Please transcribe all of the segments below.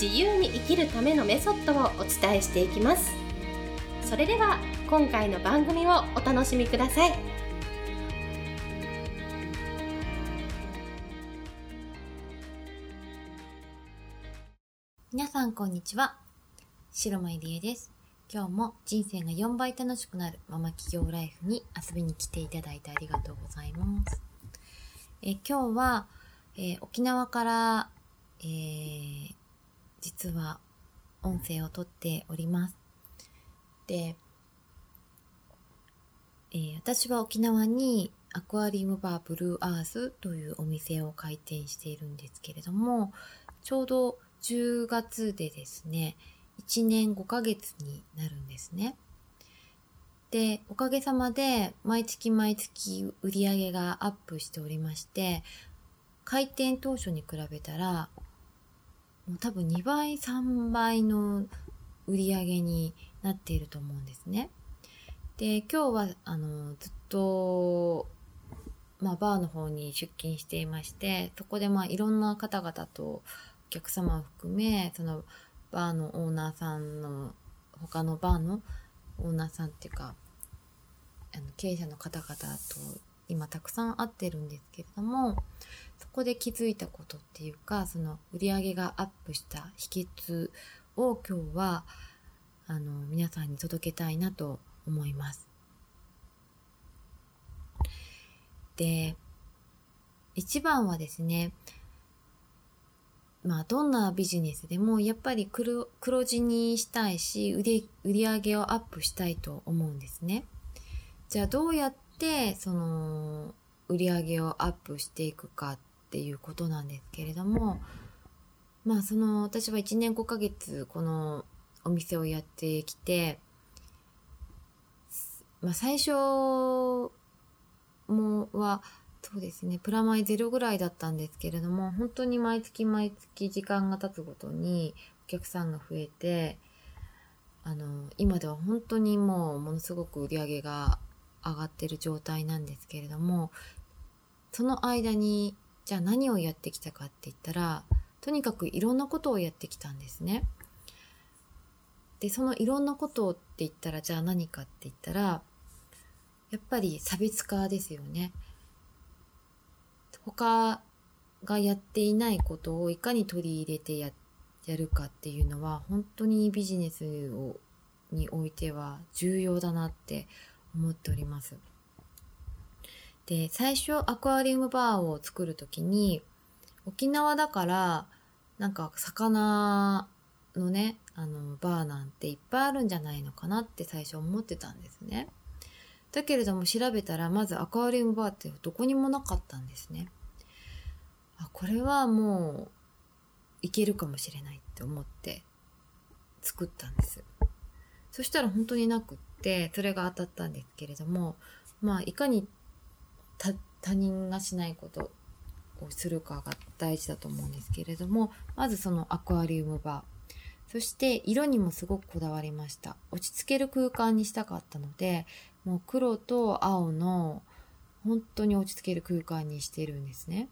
自由に生きるためのメソッドをお伝えしていきます。それでは今回の番組をお楽しみください。皆さんこんにちは。白間入江です。今日も人生が4倍楽しくなるママ企業ライフに遊びに来ていただいてありがとうございます。え今日は、えー、沖縄から、えー、実は音声をとっております。で、えー、私は沖縄にアクアリウムバーブルーアースというお店を開店しているんですけれども、ちょうど10月でですね、1年5ヶ月になるんですね。で、おかげさまで毎月毎月売り上げがアップしておりまして、開店当初に比べたらもう多分2倍3倍の売り上げになっていると思うんですね。で今日はあのずっと、まあ、バーの方に出勤していましてそこでまあいろんな方々とお客様を含めそのバーのオーナーさんの他のバーのオーナーさんっていうかあの経営者の方々と今たくさん会ってるんですけれどもそこで気づいたことっていうかその売り上げがアップした秘訣を今日はあの皆さんに届けたいなと思います。で一番はですねまあどんなビジネスでもやっぱり黒黒字にしたいし売り売り上げをアップしたいと思うんですね。じゃあどうやってその売り上げをアップしていくかっていうことなんですけれどもまあその私は1年5ヶ月このお店をやってきて、まあ、最初もはそうですねプラマイゼロぐらいだったんですけれども本当に毎月毎月時間が経つごとにお客さんが増えてあの今では本当にもうものすごく売り上げが上がってる状態なんですけれどもその間にじゃあ何をやってきたかって言ったらとにかくいろんなことをやってきたんですね。でそのいろんなことって言ったらじゃあ何かって言ったらやっぱり差別化ですよね。他がやっていないことをいかに取り入れてややるかっていうのは本当にビジネスをにおいては重要だなって思っております。で、最初アクアリウムバーを作るときに、沖縄だから、なんか魚のね、あの、バーなんていっぱいあるんじゃないのかなって最初思ってたんですね。だけれども調べたら、まずアクアリウムバーってどこにもなかったんですね。あ、これはもう、いけるかもしれないって思って作ったんです。そしたら本当になくって、それが当たったんですけれども、まあ、いかに他人がしないことをするかが大事だと思うんですけれどもまずそのアクアリウムバー。そして色にもすごくこだわりました。落ち着ける空間にしたかったのでもう黒と青の本当に落ち着ける空間にしてるんですね。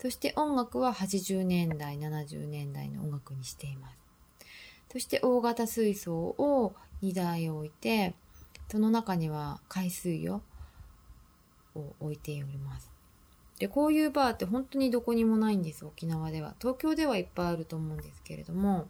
そして音楽は80年代70年代の音楽にしています。そして大型水槽を2台置いてその中には海水をを置いております。で、こういうバーって本当にどこにもないんです、沖縄では。東京ではいっぱいあると思うんですけれども、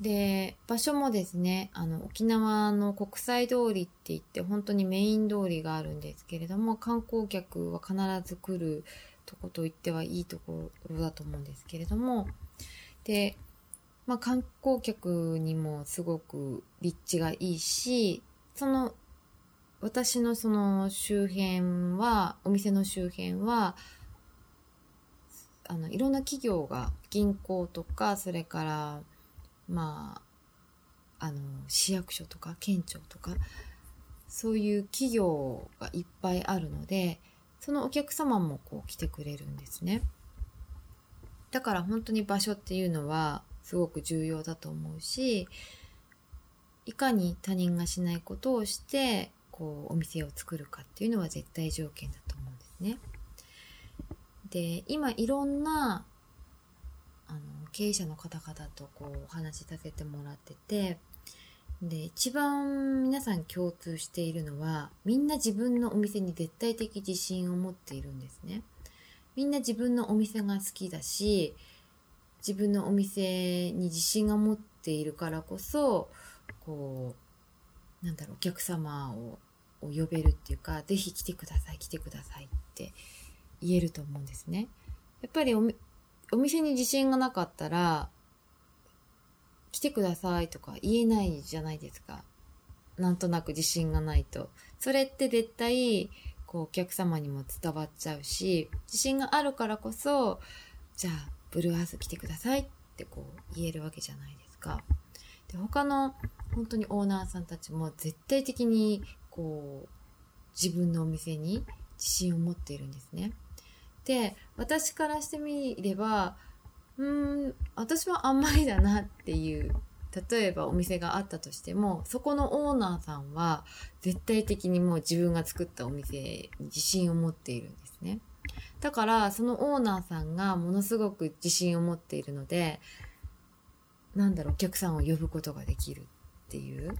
で、場所もですね、あの、沖縄の国際通りって言って、本当にメイン通りがあるんですけれども、観光客は必ず来るとこと言ってはいいところだと思うんですけれども、で、まあ、観光客にもすごく立地がいいし、その私のその周辺は、お店の周辺は、あの、いろんな企業が、銀行とか、それから、まあ、あの市役所とか県庁とかそういう企業がいっぱいあるのでそのお客様もこう来てくれるんですね。だから本当に場所っていうのはすごく重要だと思うしいかに他人がしないことをしてこうお店を作るかっていうのは絶対条件だと思うんですね。で今いろんなあの経営者の方々とこうお話しさせてもらっててで一番皆さん共通しているのはみんな自分のお店に絶対的自信を持っているんですね。みんな自分のお店が好きだし自分のお店に自信が持っているからこそこうなんだろうお客様をを呼べるっていうか是非来てください来てくださいって言えると思うんですね。やっぱりおお店に自信がなかったら来てくださいとか言えないじゃないですか。なんとなく自信がないと。それって絶対こうお客様にも伝わっちゃうし自信があるからこそじゃあブルーアース来てくださいってこう言えるわけじゃないですか。で他の本当にオーナーさんたちも絶対的にこう自分のお店に自信を持っているんですね。で私からしてみればうん私はあんまりだなっていう例えばお店があったとしてもそこのオーナーさんは絶対的にもう自分が作ったお店に自信を持っているんですねだからそのオーナーさんがものすごく自信を持っているのでなんだろうお客さんを呼ぶことができるっていう。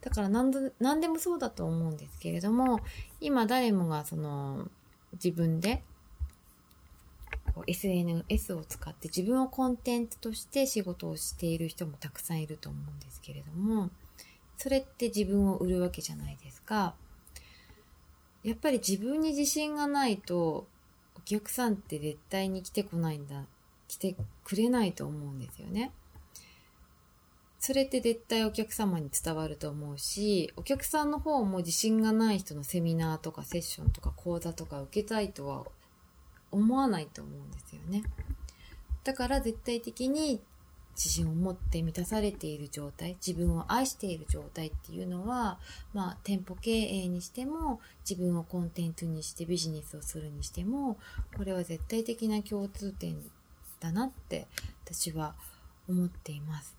だから何で何でもそうだと思うんですけれども今誰もがその自分で SNS を使って自分をコンテンツとして仕事をしている人もたくさんいると思うんですけれどもそれって自分を売るわけじゃないですか。やっぱり自分に自信がないと客さんって絶対に来てこないんだ来てくれないと思うんですよねそれって絶対お客様に伝わると思うしお客さんの方も自信がない人のセミナーとかセッションとか講座とか受けたいとは思わないと思うんですよね。だから絶対的に自信を持って満たされている状態自分を愛している状態っていうのは、まあ、店舗経営にしても自分をコンテンツにしてビジネスをするにしてもこれは絶対的な共通点だなって私は思っています。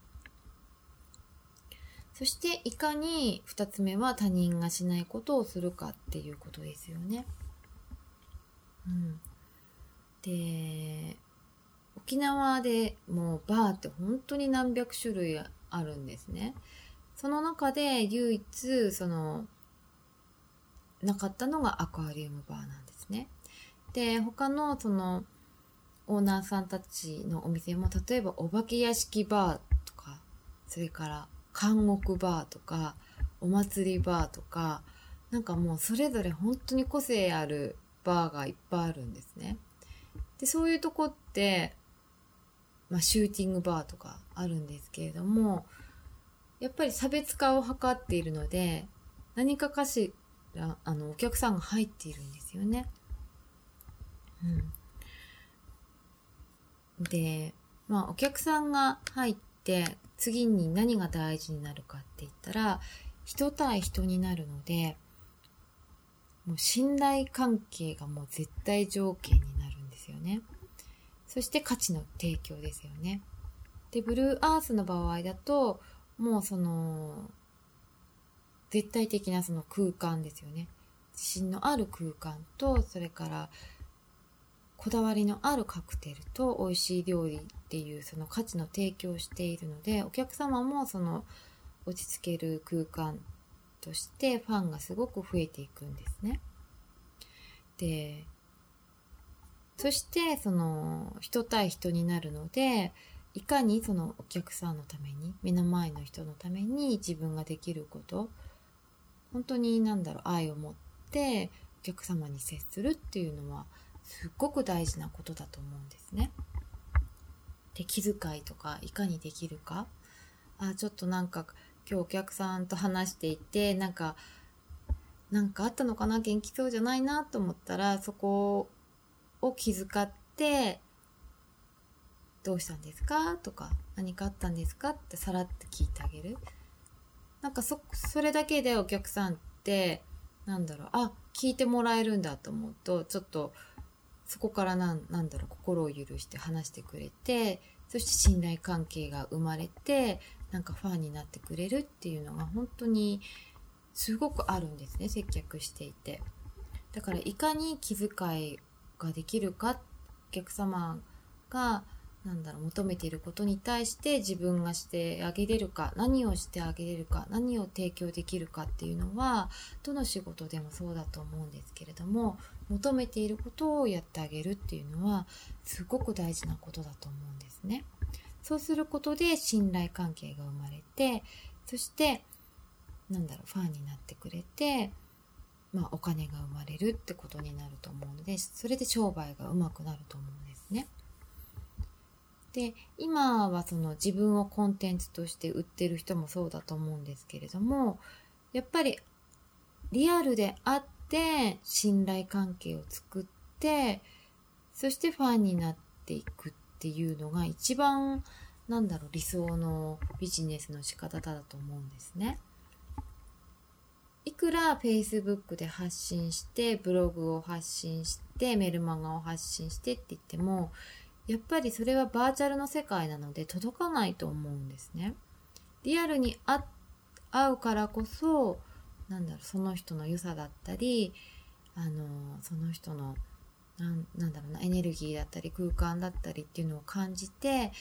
そしていかに2つ目は他人がしないことをするかっていうことですよね。うん、で沖縄でもうバーって本当に何百種類あるんですね。その中で唯一そのなかったのがアクアリウムバーなんですね。で他のそのオーナーさんたちのお店も例えばお化け屋敷バーとかそれから監獄バーとかお祭りバーとかなんかもうそれぞれ本当に個性あるバーがいっぱいあるんですね。でそういうとこって、まあ、シューティングバーとかあるんですけれどもやっぱり差別化を図っているので何かかしらあのお客さんが入っているんですよね。うん、でまあお客さんが入って次に何が大事になるかって言ったら人対人になるのでもう信頼関係がもう絶対条件になるんですよね。そして価値の提供ですよね。で、ブルーアースの場合だと、もうその、絶対的なその空間ですよね。自信のある空間と、それからこだわりのあるカクテルと美味しい料理っていうその価値の提供をしているのでお客様もその落ち着ける空間としてファンがすごく増えていくんですね。でそしてその人対人になるのでいかにそのお客さんのために目の前の人のために自分ができること本当に何だろう愛を持ってお客様に接するっていうのはすっごく大事なことだと思うんですね。で気遣いとかいかにできるかあちょっとなんか今日お客さんと話していてなんかなんかあったのかな元気そうじゃないなと思ったらそこを気遣って「どうしたんですか?」とか「何かあったんですか?」ってさらって聞いてあげるなんかそそれだけでお客さんってなんだろうあ聞いてもらえるんだと思うとちょっとそこからなんなんだろう心を許して話してくれてそして信頼関係が生まれてなんかファンになってくれるっていうのが本当にすごくあるんですね接客していてだからいかに気遣いができるかお客様がなんだろう求めていることに対して自分がしてあげれるか何をしてあげれるか何を提供できるかっていうのはどの仕事でもそうだと思うんですけれども求めていることをやってあげるっていうのはすごく大事なことだと思うんですね。そうすることで信頼関係が生まれてそしてなんだろうファンになってくれて、まあ、お金が生まれるってことになると思うのでそれで商売がうまくなると思うんですね。で今はその自分をコンテンツとして売ってる人もそうだと思うんですけれどもやっぱりリアルであって信頼関係を作ってそしてファンになっていくっていうのが一番なんだろう理想のビジネスの仕方だと思うんですね。いくら Facebook で発信してブログを発信してメルマガを発信してって言ってもやっぱりそれはバーチャルの世界なので届かないと思うんですね。リアルに会うからこそなんだろうその人の良さだったりあのその人のなんなんだろうなエネルギーだったり空間だったりっていうのを感じて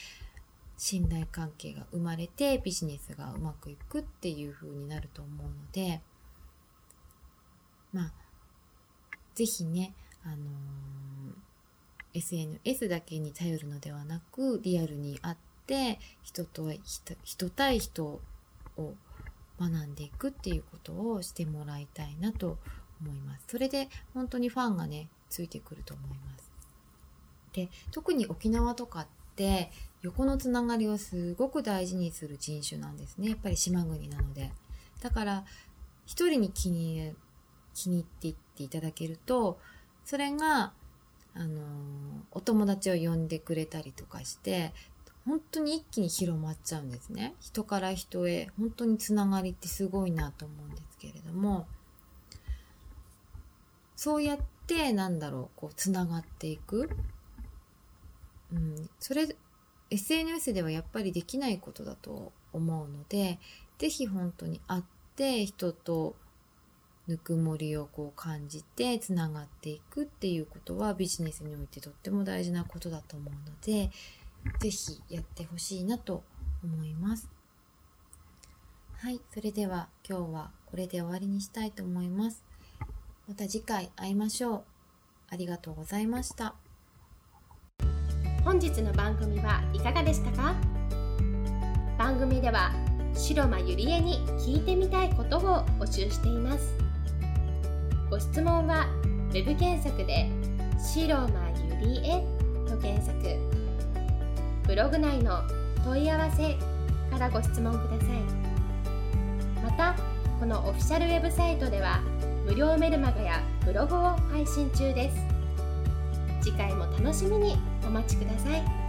信頼関係が生まれてビジネスがうまくいくっていう風になると思うのでまあ是非ねあのー SNS だけに頼るのではなくリアルに会って人と人人対人を学んでいくっていうことをしてもらいたいなと思います。それで本当にファンがねついてくると思います。で特に沖縄とかって横のつながりをすごく大事にする人種なんですねやっぱり島国なのでだから一人に気に気に入っていっていただけるとそれがあのお友達を呼んでくれたりとかして本当に一気に広まっちゃうんですね。人から人へ本当につながりってすごいなと思うんですけれどもそうやってなんだろうこうつながっていく、うん、それ SNS ではやっぱりできないことだと思うので是非本当に会って人とぬくもりをこう感じてつながっていくっていうことはビジネスにおいてとっても大事なことだと思うので是非やってほしいなと思います。はい、それでは今日はこれで終わりにしたいと思います。また次回会いましょう。ありがとうございました。本日の番組はいかがでしたか？番組では白間ゆりえに聞いてみたいことを募集しています。ご質問は web 検索で「白間ゆりえ」と検索。ブログ内の問い合わせからご質問ください。またこのオフィシャルウェブサイトでは無料メルマガやブログを配信中です。次回も楽しみにお待ちください。